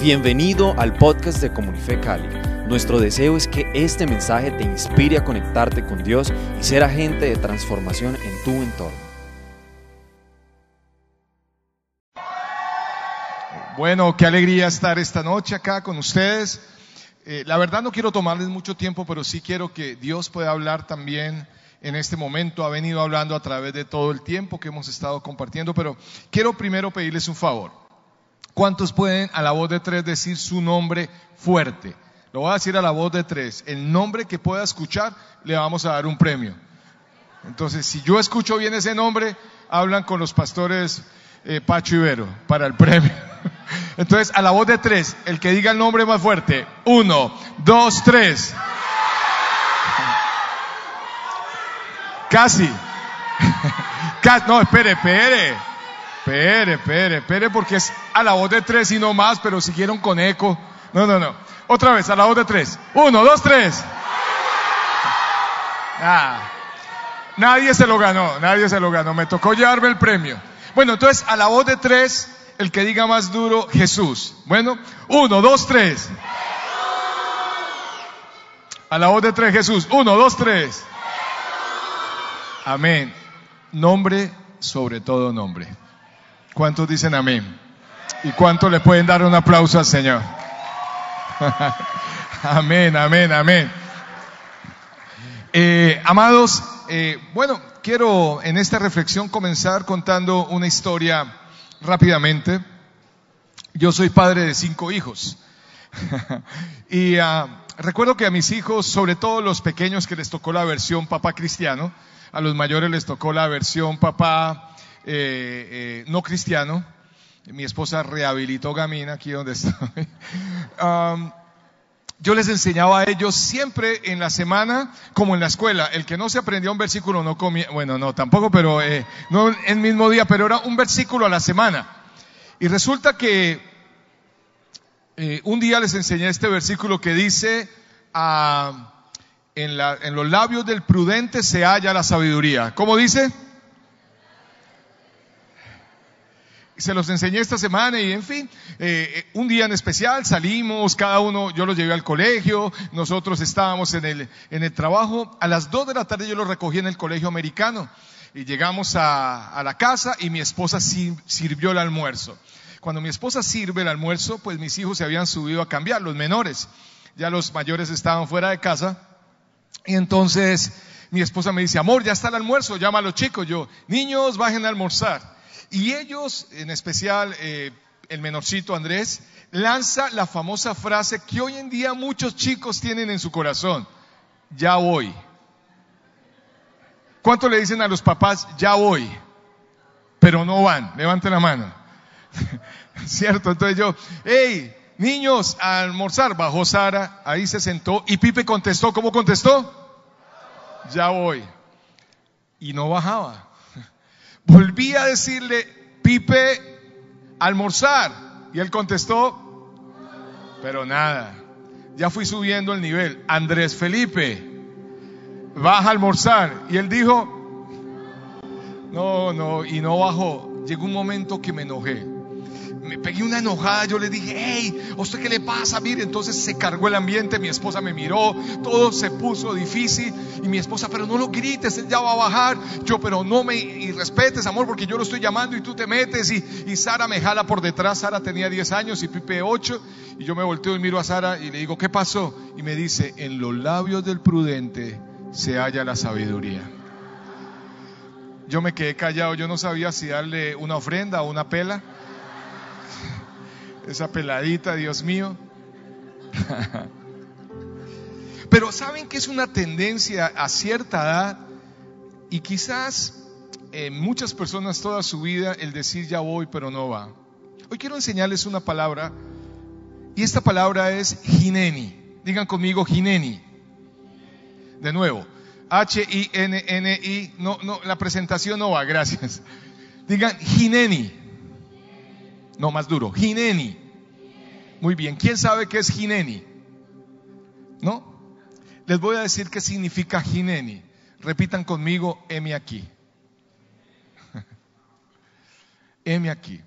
Bienvenido al podcast de Comunife Cali. Nuestro deseo es que este mensaje te inspire a conectarte con Dios y ser agente de transformación en tu entorno. Bueno, qué alegría estar esta noche acá con ustedes. Eh, la verdad no quiero tomarles mucho tiempo, pero sí quiero que Dios pueda hablar también en este momento. Ha venido hablando a través de todo el tiempo que hemos estado compartiendo, pero quiero primero pedirles un favor. ¿Cuántos pueden a la voz de tres decir su nombre fuerte? Lo voy a decir a la voz de tres. El nombre que pueda escuchar le vamos a dar un premio. Entonces, si yo escucho bien ese nombre, hablan con los pastores eh, Pacho Ibero para el premio. Entonces, a la voz de tres, el que diga el nombre más fuerte. Uno, dos, tres. Casi. No, espere, espere. Espere, espere, espere, porque es a la voz de tres y no más, pero siguieron con eco. No, no, no. Otra vez, a la voz de tres. Uno, dos, tres. Ah, nadie se lo ganó, nadie se lo ganó. Me tocó llevarme el premio. Bueno, entonces, a la voz de tres, el que diga más duro, Jesús. Bueno, uno, dos, tres. A la voz de tres, Jesús. Uno, dos, tres. Amén. Nombre sobre todo nombre. ¿Cuántos dicen amén? ¿Y cuántos le pueden dar un aplauso al Señor? amén, amén, amén. Eh, amados, eh, bueno, quiero en esta reflexión comenzar contando una historia rápidamente. Yo soy padre de cinco hijos. y uh, recuerdo que a mis hijos, sobre todo los pequeños que les tocó la versión papá cristiano, a los mayores les tocó la versión papá eh, eh, no cristiano. Mi esposa rehabilitó Gamina, aquí donde estoy. Um, yo les enseñaba a ellos siempre en la semana, como en la escuela, el que no se aprendía un versículo no comía, bueno, no, tampoco, pero eh, no el mismo día, pero era un versículo a la semana. Y resulta que un día les enseñé este versículo que dice, ah, en, en los labios del prudente se halla la sabiduría. ¿Cómo dice? Se los enseñé esta semana y en fin, eh, eh, un día en especial salimos, cada uno, yo los llevé al colegio, nosotros estábamos en el, en el trabajo, a las dos de la tarde yo los recogí en el colegio americano y llegamos a, a la casa y mi esposa sirvió el almuerzo. Cuando mi esposa sirve el almuerzo, pues mis hijos se habían subido a cambiar, los menores, ya los mayores estaban fuera de casa y entonces mi esposa me dice, amor, ya está el almuerzo, llama a los chicos, yo, niños, bajen a almorzar. Y ellos, en especial eh, el menorcito Andrés, lanza la famosa frase que hoy en día muchos chicos tienen en su corazón, ya voy. ¿Cuánto le dicen a los papás, ya voy? Pero no van, levante la mano. ¿Cierto? Entonces yo, hey, niños, a almorzar, bajó Sara, ahí se sentó y Pipe contestó, ¿cómo contestó? Ya voy. Y no bajaba. Volví a decirle, Pipe, almorzar. Y él contestó, pero nada. Ya fui subiendo el nivel. Andrés Felipe, baja a almorzar. Y él dijo, no, no, y no bajó. Llegó un momento que me enojé me pegué una enojada, yo le dije, hey, ¿a usted qué le pasa? Mire, entonces se cargó el ambiente, mi esposa me miró, todo se puso difícil y mi esposa, pero no lo grites, él ya va a bajar, yo, pero no me y respetes, amor, porque yo lo estoy llamando y tú te metes y, y Sara me jala por detrás, Sara tenía 10 años y Pipe 8 y yo me volteo y miro a Sara y le digo, ¿qué pasó? Y me dice, en los labios del prudente se halla la sabiduría. Yo me quedé callado, yo no sabía si darle una ofrenda o una pela esa peladita, Dios mío. Pero saben que es una tendencia a cierta edad y quizás en muchas personas toda su vida el decir ya voy pero no va. Hoy quiero enseñarles una palabra y esta palabra es Gineni. Digan conmigo Gineni. De nuevo, H-I-N-N-I. No, no, la presentación no va, gracias. Digan Gineni. No, más duro. Gineni. Muy bien. ¿Quién sabe qué es Gineni? ¿No? Les voy a decir qué significa Gineni. Repitan conmigo, M aquí. M aquí.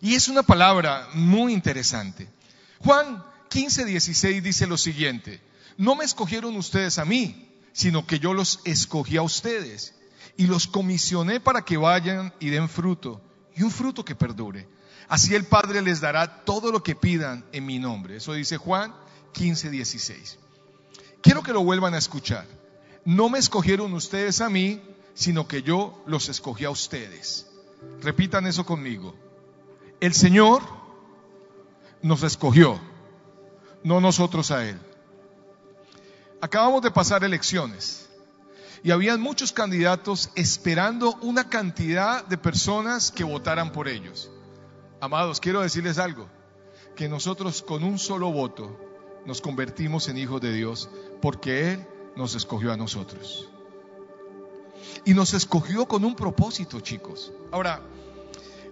Y es una palabra muy interesante. Juan 15, 16 dice lo siguiente, no me escogieron ustedes a mí, sino que yo los escogí a ustedes y los comisioné para que vayan y den fruto, y un fruto que perdure. Así el Padre les dará todo lo que pidan en mi nombre. Eso dice Juan 15, 16. Quiero que lo vuelvan a escuchar. No me escogieron ustedes a mí, sino que yo los escogí a ustedes. Repitan eso conmigo. El Señor nos escogió, no nosotros a Él. Acabamos de pasar elecciones y habían muchos candidatos esperando una cantidad de personas que votaran por ellos. Amados, quiero decirles algo, que nosotros con un solo voto nos convertimos en hijos de Dios porque Él nos escogió a nosotros. Y nos escogió con un propósito, chicos. Ahora,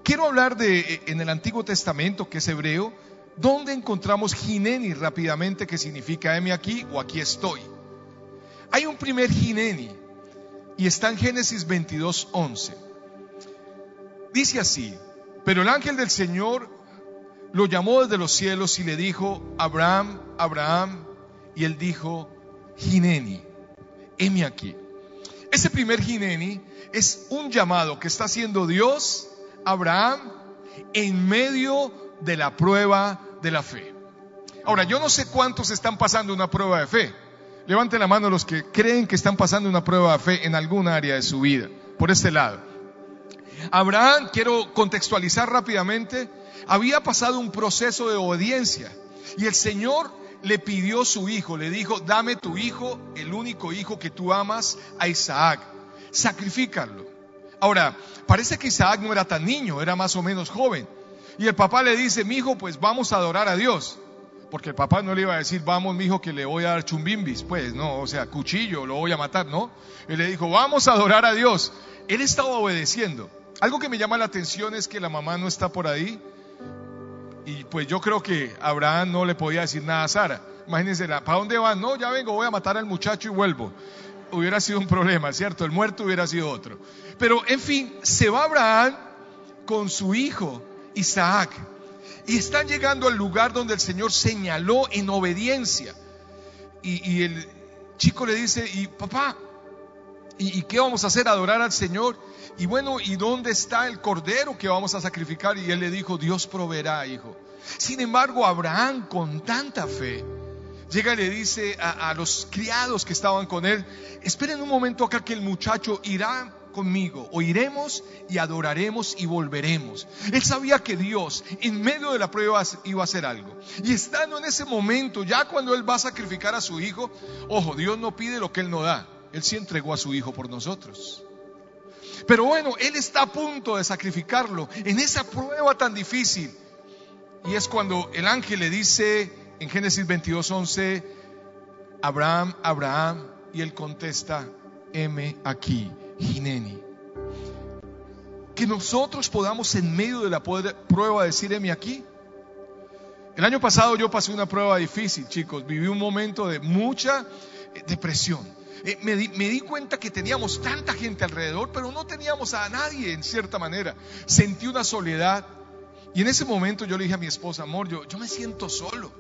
quiero hablar de en el Antiguo Testamento, que es hebreo, ¿dónde encontramos Gineni rápidamente, que significa heme aquí o aquí estoy? Hay un primer Gineni y está en Génesis 22, 11. Dice así, pero el ángel del Señor lo llamó desde los cielos y le dijo, Abraham, Abraham, y él dijo, Gineni, heme aquí. Ese primer Gineni es un llamado que está haciendo Dios a Abraham en medio de la prueba de la fe. Ahora, yo no sé cuántos están pasando una prueba de fe. Levanten la mano los que creen que están pasando una prueba de fe en alguna área de su vida, por este lado. Abraham, quiero contextualizar rápidamente, había pasado un proceso de obediencia y el Señor le pidió su hijo, le dijo, dame tu hijo, el único hijo que tú amas, a Isaac, sacrifícalo. Ahora, parece que Isaac no era tan niño, era más o menos joven. Y el papá le dice, mi hijo, pues vamos a adorar a Dios. Porque el papá no le iba a decir, vamos, mi hijo, que le voy a dar chumbimbis. Pues no, o sea, cuchillo, lo voy a matar, ¿no? Él le dijo, vamos a adorar a Dios. Él estaba obedeciendo. Algo que me llama la atención es que la mamá no está por ahí. Y pues yo creo que Abraham no le podía decir nada a Sara. Imagínense, ¿para dónde van? No, ya vengo, voy a matar al muchacho y vuelvo. Hubiera sido un problema, ¿cierto? El muerto hubiera sido otro. Pero en fin, se va Abraham con su hijo Isaac. Y están llegando al lugar donde el Señor señaló en obediencia. Y, el chico le dice, y papá, ¿y, qué vamos a hacer? Adorar al Señor. Y bueno, ¿y dónde está el cordero que vamos a sacrificar? Y él le dijo, Dios proveerá, hijo. Sin embargo, Abraham, con tanta fe, llega y le dice a, a los criados que estaban con él, esperen un momento acá que el muchacho irá conmigo, o iremos y adoraremos y volveremos. Él sabía que Dios en medio de la prueba iba a hacer algo. Y estando en ese momento, ya cuando Él va a sacrificar a su hijo, ojo, Dios no pide lo que Él no da. Él sí entregó a su hijo por nosotros. Pero bueno, Él está a punto de sacrificarlo en esa prueba tan difícil. Y es cuando el ángel le dice en Génesis 22:11, Abraham, Abraham, y él contesta, heme aquí. Gineni. Que nosotros podamos en medio de la prueba decir, aquí. El año pasado yo pasé una prueba difícil, chicos. Viví un momento de mucha eh, depresión. Eh, me, di, cuenta que teníamos tanta gente alrededor, pero no teníamos a nadie en cierta manera. Sentí una soledad. Y en ese momento yo le dije a mi esposa, amor, yo, yo me siento solo.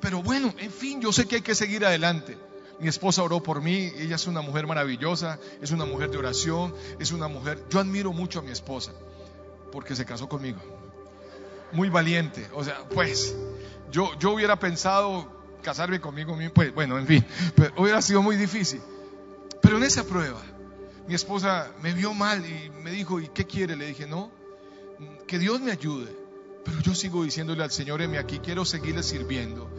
Pero bueno, en fin, yo sé que hay que seguir adelante. Mi esposa oró por mí, ella es una mujer maravillosa, es una mujer de oración, es una mujer, yo admiro mucho a mi esposa, porque se casó conmigo. Muy valiente, o sea, pues yo, yo hubiera pensado casarme conmigo, pues bueno, en fin, pero hubiera sido muy difícil. Pero en esa prueba, mi esposa me vio mal y me dijo, ¿y qué quiere? Le dije, no, que Dios me ayude. Pero yo sigo diciéndole al Señor, heme aquí, quiero seguirle sirviendo,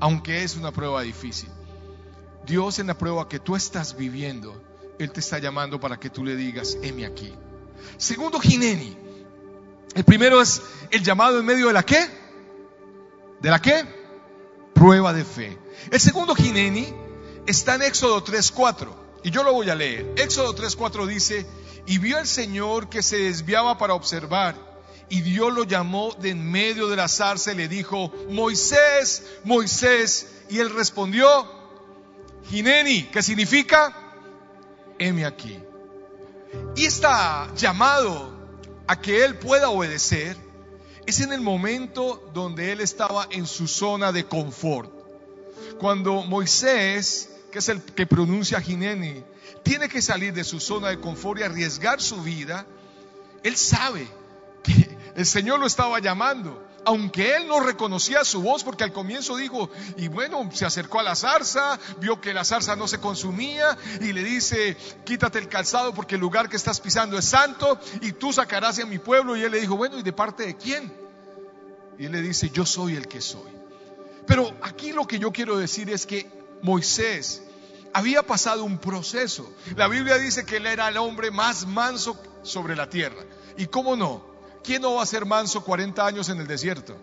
aunque es una prueba difícil. Dios en la prueba que tú estás viviendo, Él te está llamando para que tú le digas, heme aquí. Segundo, Gineni. El primero es el llamado en medio de la qué? ¿De la qué? Prueba de fe. El segundo, Gineni, está en Éxodo 3.4. Y yo lo voy a leer. Éxodo 3.4 dice, y vio el Señor que se desviaba para observar. Y Dios lo llamó de en medio de la zarza y le dijo, Moisés, Moisés. Y él respondió, Gineni, que significa, heme aquí. Y está llamado a que él pueda obedecer, es en el momento donde él estaba en su zona de confort. Cuando Moisés, que es el que pronuncia Gineni, tiene que salir de su zona de confort y arriesgar su vida, él sabe que el Señor lo estaba llamando aunque él no reconocía su voz, porque al comienzo dijo, y bueno, se acercó a la zarza, vio que la zarza no se consumía, y le dice, quítate el calzado porque el lugar que estás pisando es santo, y tú sacarás a mi pueblo. Y él le dijo, bueno, ¿y de parte de quién? Y él le dice, yo soy el que soy. Pero aquí lo que yo quiero decir es que Moisés había pasado un proceso. La Biblia dice que él era el hombre más manso sobre la tierra. ¿Y cómo no? ¿Quién no va a ser manso 40 años en el desierto?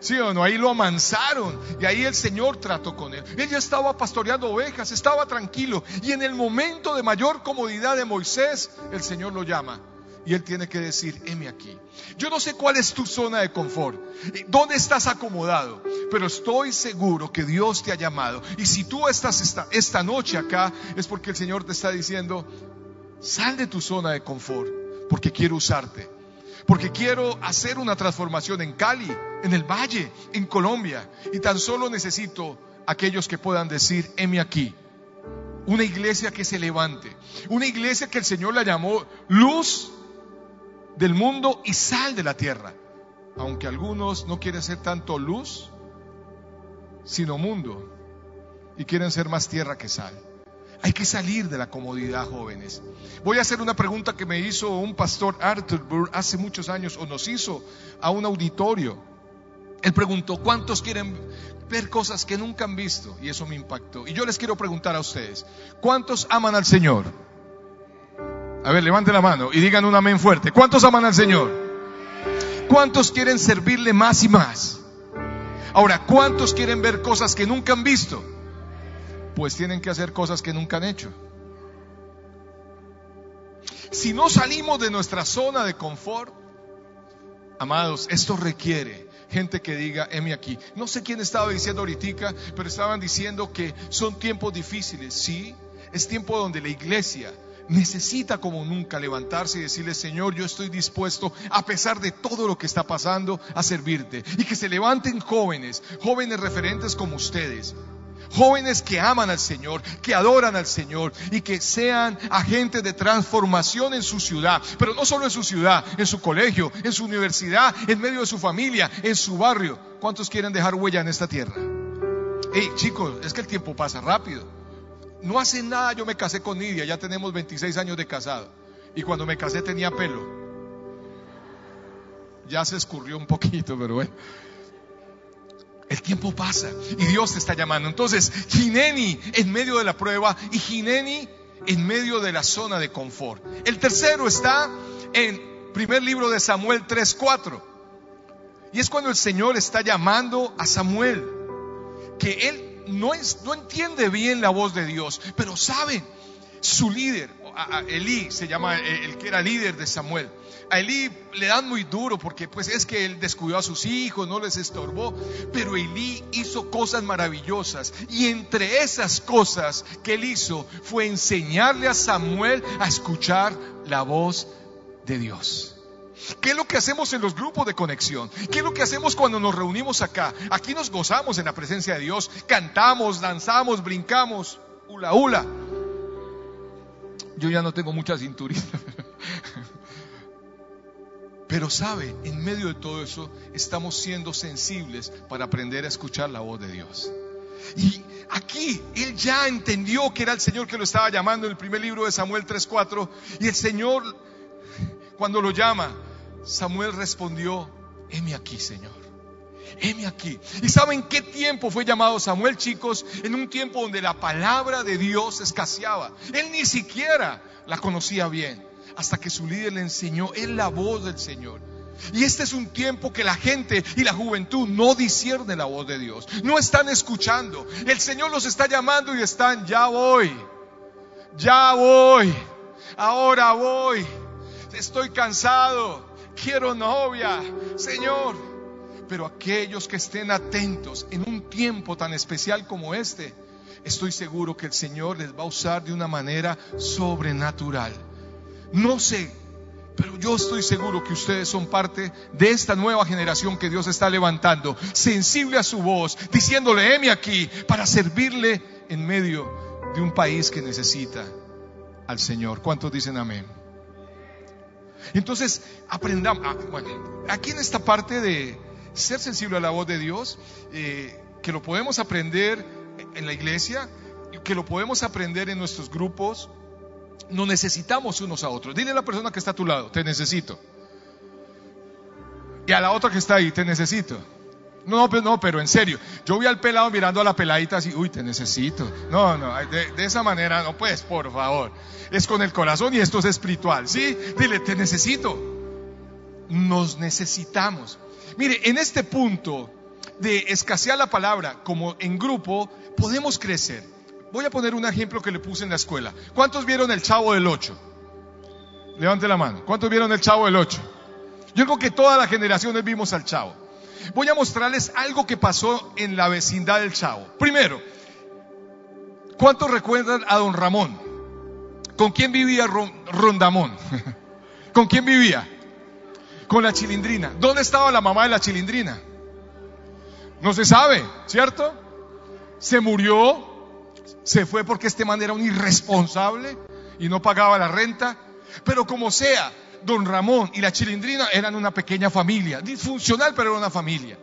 ¿Sí o no? Ahí lo amansaron y ahí el Señor trató con él. Él ya estaba pastoreando ovejas, estaba tranquilo. Y en el momento de mayor comodidad de Moisés, el Señor lo llama. Y él tiene que decir, heme aquí. Yo no sé cuál es tu zona de confort, dónde estás acomodado, pero estoy seguro que Dios te ha llamado. Y si tú estás esta, esta noche acá, es porque el Señor te está diciendo, sal de tu zona de confort, porque quiero usarte porque quiero hacer una transformación en Cali, en el Valle, en Colombia. Y tan solo necesito aquellos que puedan decir, heme aquí. Una iglesia que se levante. Una iglesia que el Señor la llamó luz del mundo y sal de la tierra. Aunque algunos no quieren ser tanto luz, sino mundo. Y quieren ser más tierra que sal. Hay que salir de la comodidad, jóvenes. Voy a hacer una pregunta que me hizo un pastor Arthur Burr hace muchos años, o nos hizo a un auditorio. Él preguntó, ¿cuántos quieren ver cosas que nunca han visto? Y eso me impactó. Y yo les quiero preguntar a ustedes, ¿cuántos aman al Señor? A ver, levanten la mano y digan un amén fuerte. ¿Cuántos aman al Señor? ¿Cuántos quieren servirle más y más? Ahora, ¿cuántos quieren ver cosas que nunca han visto? Pues tienen que hacer cosas que nunca han hecho. Si no salimos de nuestra zona de confort, amados, esto requiere gente que diga, heme aquí. No sé quién estaba diciendo ahorita, pero estaban diciendo que son tiempos difíciles. Sí, es tiempo donde la iglesia necesita como nunca levantarse y decirle, Señor, yo estoy dispuesto, a pesar de todo lo que está pasando, a servirte. Y que se levanten jóvenes, jóvenes referentes como ustedes, Jóvenes que aman al Señor, que adoran al Señor y que sean agentes de transformación en su ciudad, pero no solo en su ciudad, en su colegio, en su universidad, en medio de su familia, en su barrio. ¿Cuántos quieren dejar huella en esta tierra? Hey, chicos, es que el tiempo pasa rápido. No hace nada yo me casé con Nidia, ya tenemos 26 años de casado. Y cuando me casé tenía pelo. Ya se escurrió un poquito, pero bueno. El tiempo pasa y Dios te está llamando. Entonces, Gineni en medio de la prueba y Gineni en medio de la zona de confort. El tercero está en primer libro de Samuel 3:4. Y es cuando el Señor está llamando a Samuel, que él no, es, no entiende bien la voz de Dios, pero sabe su líder, Elí se llama el que era líder de Samuel a Elí le dan muy duro porque pues es que él descuidó a sus hijos, no les estorbó, pero Elí hizo cosas maravillosas y entre esas cosas que él hizo fue enseñarle a Samuel a escuchar la voz de Dios. ¿Qué es lo que hacemos en los grupos de conexión? ¿Qué es lo que hacemos cuando nos reunimos acá? Aquí nos gozamos en la presencia de Dios, cantamos, danzamos, brincamos, hula hula. Yo ya no tengo mucha cinturita. Pero sabe, en medio de todo eso estamos siendo sensibles para aprender a escuchar la voz de Dios. Y aquí él ya entendió que era el Señor que lo estaba llamando en el primer libro de Samuel 3:4 y el Señor cuando lo llama, Samuel respondió, heme aquí, Señor. Heme aquí. ¿Y saben qué tiempo fue llamado Samuel, chicos? En un tiempo donde la palabra de Dios escaseaba. Él ni siquiera la conocía bien hasta que su líder le enseñó en la voz del Señor. Y este es un tiempo que la gente y la juventud no discierne la voz de Dios. No están escuchando. El Señor los está llamando y están, ya voy, ya voy, ahora voy. Estoy cansado, quiero novia, Señor. Pero aquellos que estén atentos en un tiempo tan especial como este, estoy seguro que el Señor les va a usar de una manera sobrenatural. No sé Pero yo estoy seguro que ustedes son parte de esta nueva generación que Dios está levantando, sensible a su voz, diciéndole, heme aquí, para servirle en medio de un país que necesita al Señor. ¿Cuántos dicen amén? Entonces, aprendamos, ah, bueno, aquí en esta parte de ser sensible a la voz de Dios, eh, que lo podemos aprender en la iglesia, que lo podemos aprender en nuestros grupos, nos necesitamos unos a otros. Dile a la persona que está a tu lado, te necesito. Y a la otra que está ahí, te necesito. No, pero, no, pero en serio, yo vi al pelado mirando a la peladita así, uy, te necesito. No, no, de, de, esa manera no puedes, por favor. Es con el corazón y esto es espiritual, ¿sí? Dile, te necesito. Nos necesitamos. Mire, en este punto de escasear la palabra como en grupo, podemos crecer. Voy a poner un ejemplo que le puse en la escuela. ¿Cuántos vieron el Chavo del 8? Levante la mano. ¿Cuántos vieron el Chavo del 8? Yo creo que todas las generaciones vimos al Chavo. Voy a mostrarles algo que pasó en la vecindad del Chavo. Primero, ¿cuántos recuerdan a don Ramón? ¿Con quién vivía Rondamón? ¿Con quién vivía? Con la chilindrina. ¿Dónde estaba la mamá de la chilindrina? No se sabe, ¿cierto? Se murió, se fue porque este man era un irresponsable y no pagaba la renta. Pero como sea, don Ramón y la chilindrina eran una pequeña familia, disfuncional, pero era una familia.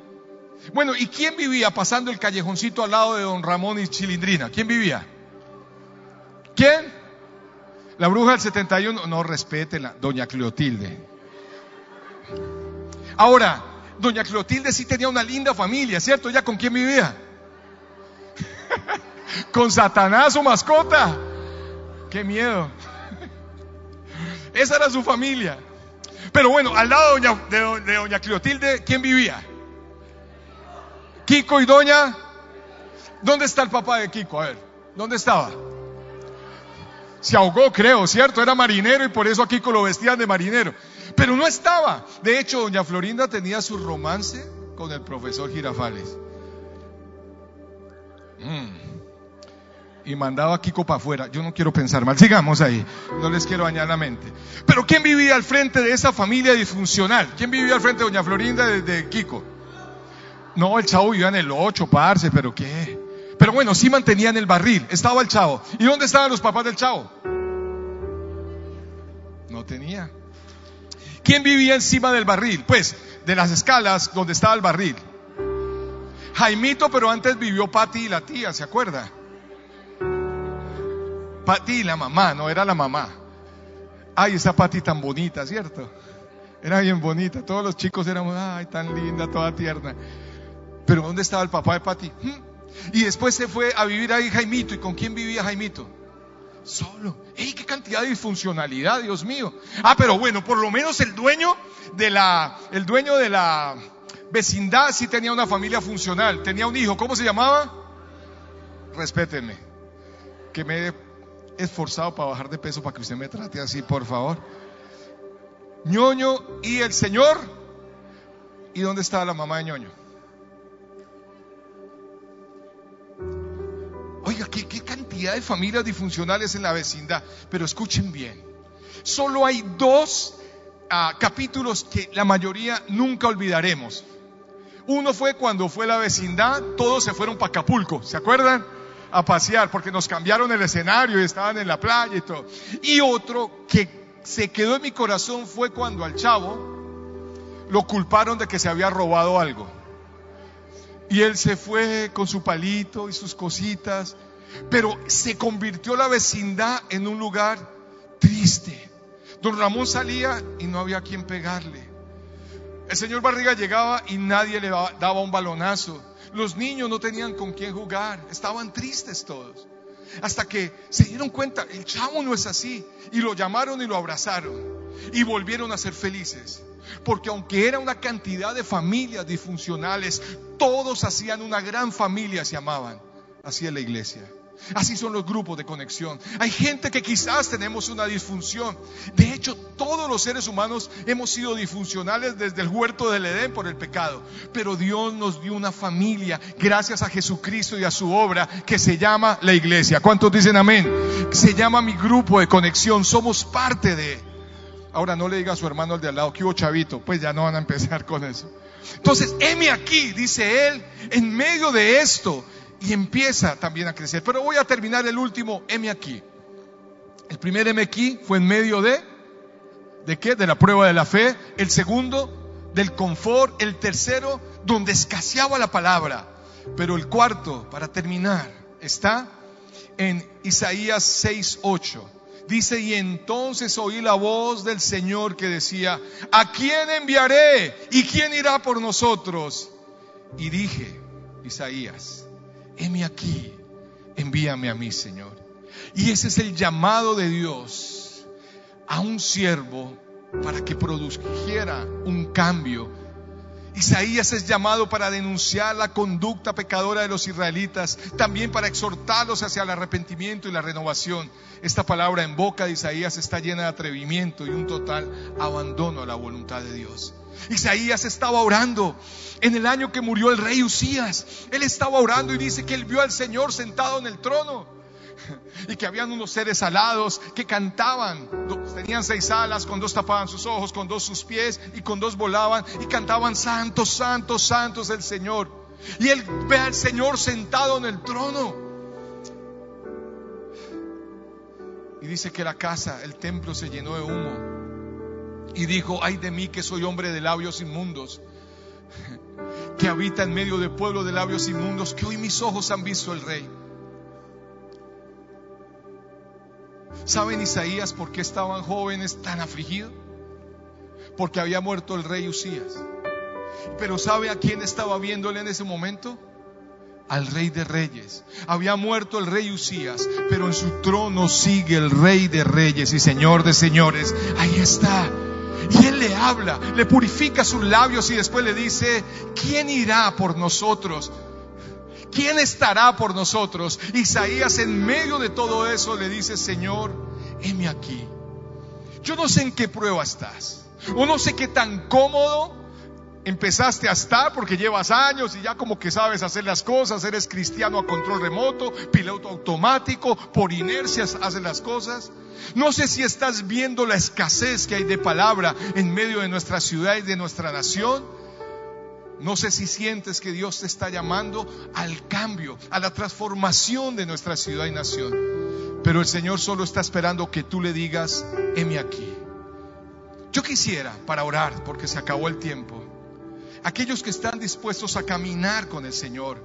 Bueno, ¿y quién vivía pasando el callejoncito al lado de don Ramón y chilindrina? ¿Quién vivía? ¿Quién? La bruja del 71, no respétenla, doña Cleotilde. Ahora, doña Clotilde sí tenía una linda familia, ¿cierto? ¿Ya con quién vivía? con Satanás, su mascota. Qué miedo. Esa era su familia. Pero bueno, al lado de doña, de Clotilde, ¿quién vivía? Kiko y doña. ¿Dónde está el papá de Kiko? A ver, ¿dónde estaba? Se ahogó, creo, ¿cierto? Era marinero y por eso a Kiko lo vestían de marinero. Pero no estaba. De hecho, doña Florinda tenía su romance con el profesor Girafales. Mm. Y mandaba a Kiko para afuera. Yo no quiero pensar mal. Sigamos ahí. No les quiero dañar la mente. Pero ¿quién vivía al frente de esa familia disfuncional? ¿Quién vivía al frente de doña Florinda de, Kiko? No, el chavo vivía en el 8, parce, pero ¿qué? Pero bueno, sí mantenían el barril. Estaba el chavo. ¿Y dónde estaban los papás del chavo? No tenía. ¿Quién vivía encima del barril? Pues de las escalas donde estaba el barril. Jaimito, pero antes vivió Pati y la tía, ¿se acuerda? Pati y la mamá, no era la mamá. Ay, esa Pati tan bonita, ¿cierto? Era bien bonita. Todos los chicos éramos, ay, tan linda, toda tierna. Pero ¿dónde estaba el papá de Pati? ¿Mm? Y después se fue a vivir ahí Jaimito. ¿Y con quién vivía Jaimito? Solo. ¡Ey, qué cantidad de disfuncionalidad, Dios mío! Ah, pero bueno, por lo menos el dueño de la, el dueño de la vecindad sí tenía una familia funcional. Tenía un hijo. ¿Cómo se llamaba? Respétenme. Que me he esforzado para bajar de peso para que usted me trate así, por favor. ñoño y el Señor. ¿Y dónde estaba la mamá de ñoño? Oiga, ¿qué, cantidad de familias disfuncionales en la vecindad. Pero escuchen bien, solo hay dos ah, capítulos que la mayoría nunca olvidaremos. Uno fue cuando fue la vecindad, todos se fueron para Acapulco, ¿se acuerdan? A pasear, porque nos cambiaron el escenario y estaban en la playa y todo. Y otro que se quedó en mi corazón fue cuando al chavo lo culparon de que se había robado algo. Y él se fue con su palito y sus cositas, pero se convirtió la vecindad en un lugar triste. Don Ramón salía y no había quien pegarle. El señor Barriga llegaba y nadie le daba un balonazo. Los niños no tenían con quién jugar, estaban tristes todos. Hasta que se dieron cuenta, el chavo no es así. Y lo llamaron y lo abrazaron. Y volvieron a ser felices. Porque aunque era una cantidad de familias disfuncionales, todos hacían una gran familia, se amaban. Así es la iglesia. Así son los grupos de conexión. Hay gente que quizás tenemos una disfunción. De hecho, todos los seres humanos hemos sido disfuncionales desde el huerto del Edén por el pecado. Pero Dios nos dio una familia gracias a Jesucristo y a su obra que se llama la iglesia. ¿Cuántos dicen amén? Se llama mi grupo de conexión. Somos parte de... Ahora no le diga a su hermano al de al lado que hubo chavito, pues ya no van a empezar con eso. Entonces, heme aquí, dice él, en medio de esto, y empieza también a crecer. Pero voy a terminar el último, heme aquí. El primer heme aquí fue en medio de, ¿de qué? De la prueba de la fe. El segundo, del confort. El tercero, donde escaseaba la palabra. Pero el cuarto, para terminar, está en Isaías 6, 8. Dice, y entonces oí la voz del Señor que decía, ¿a quién enviaré? ¿Y quién irá por nosotros? Y dije, Isaías, heme aquí, envíame a mí, Señor. Y ese es el llamado de Dios a un siervo para que produjera un cambio Isaías es llamado para denunciar la conducta pecadora de los israelitas, también para exhortarlos hacia el arrepentimiento y la renovación. Esta palabra en boca de Isaías está llena de atrevimiento y un total abandono a la voluntad de Dios. Isaías estaba orando en el año que murió el rey Usías. Él estaba orando y dice que él vio al Señor sentado en el trono y que habían unos seres alados que cantaban. Tenían seis alas, con dos tapaban sus ojos, con dos sus pies y con dos volaban y cantaban santos, santos, santos del Señor. Y él ve al Señor sentado en el trono. Y dice que la casa, el templo se llenó de humo. Y dijo, ay de mí que soy hombre de labios inmundos, que habita en medio del pueblo de labios inmundos, que hoy mis ojos han visto el rey. ¿Saben Isaías por qué estaban jóvenes tan afligidos? Porque había muerto el rey Usías. Pero ¿sabe a quién estaba viéndole en ese momento? Al rey de reyes. Había muerto el rey Usías, pero en su trono sigue el rey de reyes y señor de señores. Ahí está. Y él le habla, le purifica sus labios y después le dice, ¿quién irá por nosotros? ¿Quién estará por nosotros? Isaías en medio de todo eso le dice, Señor, heme aquí. Yo no sé en qué prueba estás, o no sé qué tan cómodo empezaste a estar porque llevas años y ya como que sabes hacer las cosas, eres cristiano a control remoto, piloto automático, por inercias haces las cosas. No sé si estás viendo la escasez que hay de palabra en medio de nuestra ciudad y de nuestra nación. No sé si sientes que Dios te está llamando al cambio, a la transformación de nuestra ciudad y nación. Pero el Señor solo está esperando que tú le digas, heme aquí. Yo quisiera, para orar, porque se acabó el tiempo, aquellos que están dispuestos a caminar con el Señor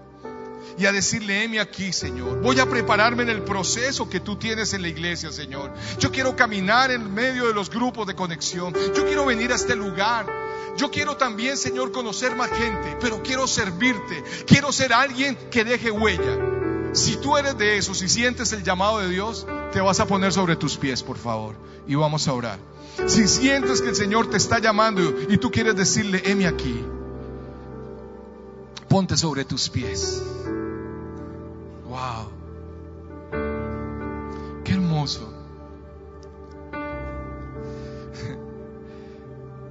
y a decirle, heme aquí, Señor. Voy a prepararme en el proceso que tú tienes en la iglesia, Señor. Yo quiero caminar en medio de los grupos de conexión. Yo quiero venir a este lugar yo quiero también, Señor, conocer más gente, pero quiero servirte. Quiero ser alguien que deje huella. Si tú eres de esos si sientes el llamado de Dios, te vas a poner sobre tus pies, por favor, y vamos a orar. Si sientes que el Señor te está llamando y tú quieres decirle, heme aquí, ponte sobre tus pies.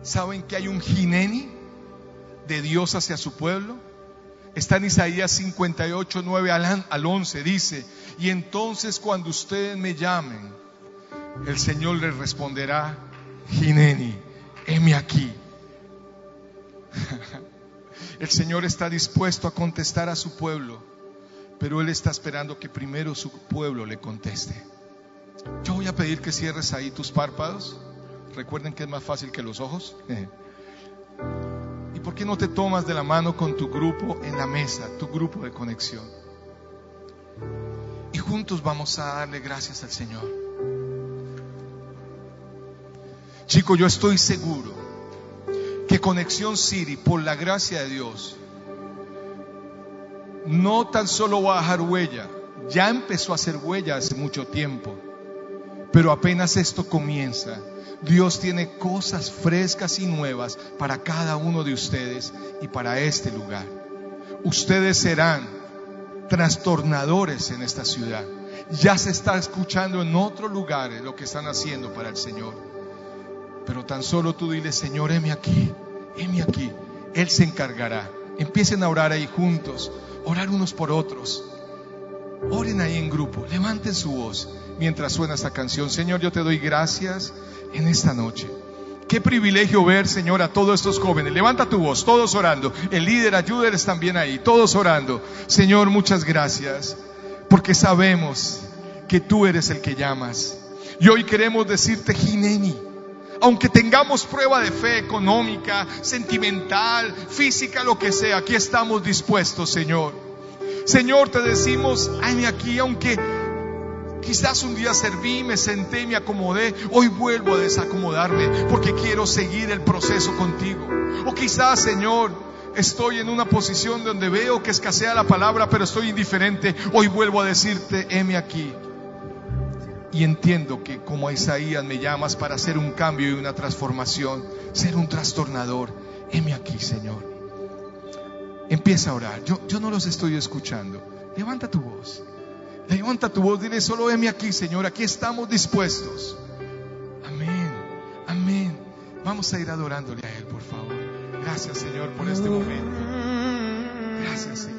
¿Saben que hay un gineni de Dios hacia su pueblo? Está en Isaías 58, 9 al 11. Dice, y entonces cuando ustedes me llamen, el Señor les responderá, gineni, heme aquí. El Señor está dispuesto a contestar a su pueblo, pero Él está esperando que primero su pueblo le conteste. Yo voy a pedir que cierres ahí tus párpados. Recuerden que es más fácil que los ojos. ¿Y por qué no te tomas de la mano con tu grupo en la mesa, tu grupo de conexión? Y juntos vamos a darle gracias al Señor. Chico, yo estoy seguro que Conexión City, por la gracia de Dios, no tan solo va a dejar huella, ya empezó a hacer huella hace mucho tiempo, pero apenas esto comienza Dios tiene cosas frescas y nuevas para cada uno de ustedes y para este lugar. Ustedes serán trastornadores en esta ciudad. Ya se está escuchando en otros lugares lo que están haciendo para el Señor. Pero tan solo tú dile, Señor, heme aquí, heme aquí. Él se encargará. Empiecen a orar ahí juntos, orar unos por otros. Oren ahí en grupo, levanten su voz mientras suena esta canción. Señor, yo te doy gracias en esta noche. Qué privilegio ver, Señor, a todos estos jóvenes. Levanta tu voz, todos orando. El líder, ayúdeles también ahí, todos orando. Señor, muchas gracias, porque sabemos que tú eres el que llamas. Y hoy queremos decirte, Gineni, aunque tengamos prueba de fe económica, sentimental, física, lo que sea, aquí estamos dispuestos, Señor. Señor, te decimos, ay, aquí, aunque Quizás un día serví, me senté me acomodé. Hoy vuelvo a desacomodarme porque quiero seguir el proceso contigo. O quizás, Señor, estoy en una posición donde veo que escasea la palabra, pero estoy indiferente. Hoy vuelvo a decirte, heme aquí. Y entiendo que como a Isaías me llamas para hacer un cambio y una transformación, ser un trastornador. Heme aquí, Señor. Empieza a orar. Yo, yo no los estoy escuchando. Levanta tu voz. Levanta tu voz, dile, solo heme aquí, Señor, aquí estamos dispuestos. Amén, amén. Vamos a ir adorándole a Él, por favor. Gracias, Señor, por este momento. Gracias, Señor.